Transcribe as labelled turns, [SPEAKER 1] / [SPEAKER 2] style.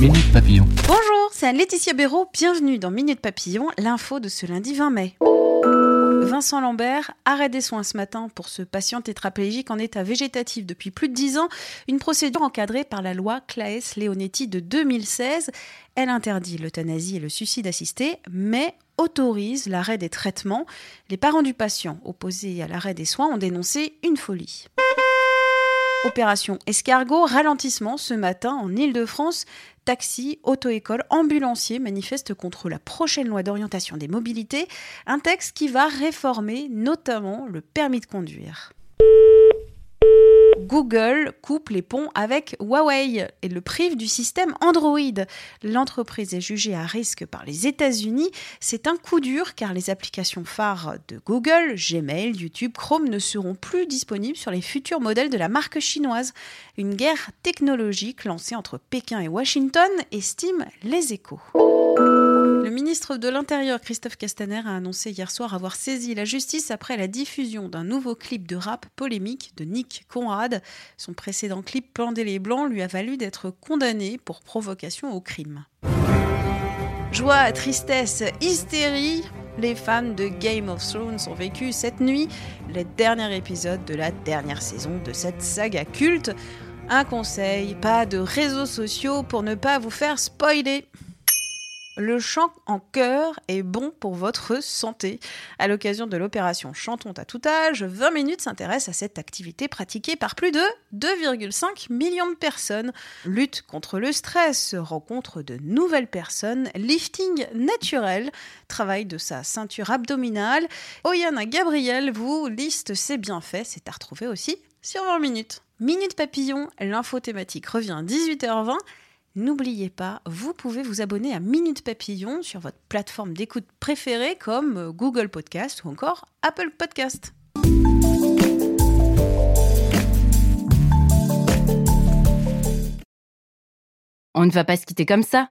[SPEAKER 1] Minute Papillon.
[SPEAKER 2] Bonjour, c'est Laetitia Béraud. Bienvenue dans Minute Papillon, l'info de ce lundi 20 mai. Vincent Lambert, arrêt des soins ce matin pour ce patient tétraplégique en état végétatif depuis plus de 10 ans, une procédure encadrée par la loi Claes-Leonetti de 2016. Elle interdit l'euthanasie et le suicide assisté, mais autorise l'arrêt des traitements. Les parents du patient opposés à l'arrêt des soins ont dénoncé une folie. Opération escargot, ralentissement ce matin en Ile-de-France. Taxi, auto-école, ambulanciers manifestent contre la prochaine loi d'orientation des mobilités, un texte qui va réformer notamment le permis de conduire. Google coupe les ponts avec Huawei et le prive du système Android. L'entreprise est jugée à risque par les États-Unis. C'est un coup dur car les applications phares de Google, Gmail, YouTube, Chrome ne seront plus disponibles sur les futurs modèles de la marque chinoise. Une guerre technologique lancée entre Pékin et Washington estime les échos. Le ministre de l'Intérieur, Christophe Castaner, a annoncé hier soir avoir saisi la justice après la diffusion d'un nouveau clip de rap polémique de Nick Conrad. Son précédent clip Pendez les Blancs lui a valu d'être condamné pour provocation au crime. Joie, tristesse, hystérie, les fans de Game of Thrones ont vécu cette nuit le dernier épisode de la dernière saison de cette saga culte. Un conseil, pas de réseaux sociaux pour ne pas vous faire spoiler. Le chant en chœur est bon pour votre santé. À l'occasion de l'opération Chantons à tout âge, 20 minutes s'intéresse à cette activité pratiquée par plus de 2,5 millions de personnes. Lutte contre le stress, rencontre de nouvelles personnes, lifting naturel, travail de sa ceinture abdominale. Oyana Gabriel vous liste ses bienfaits, c'est à retrouver aussi sur 20 minutes. Minute papillon, l'info thématique revient à 18h20. N'oubliez pas, vous pouvez vous abonner à Minute Papillon sur votre plateforme d'écoute préférée comme Google Podcast ou encore Apple Podcast.
[SPEAKER 3] On ne va pas se quitter comme ça.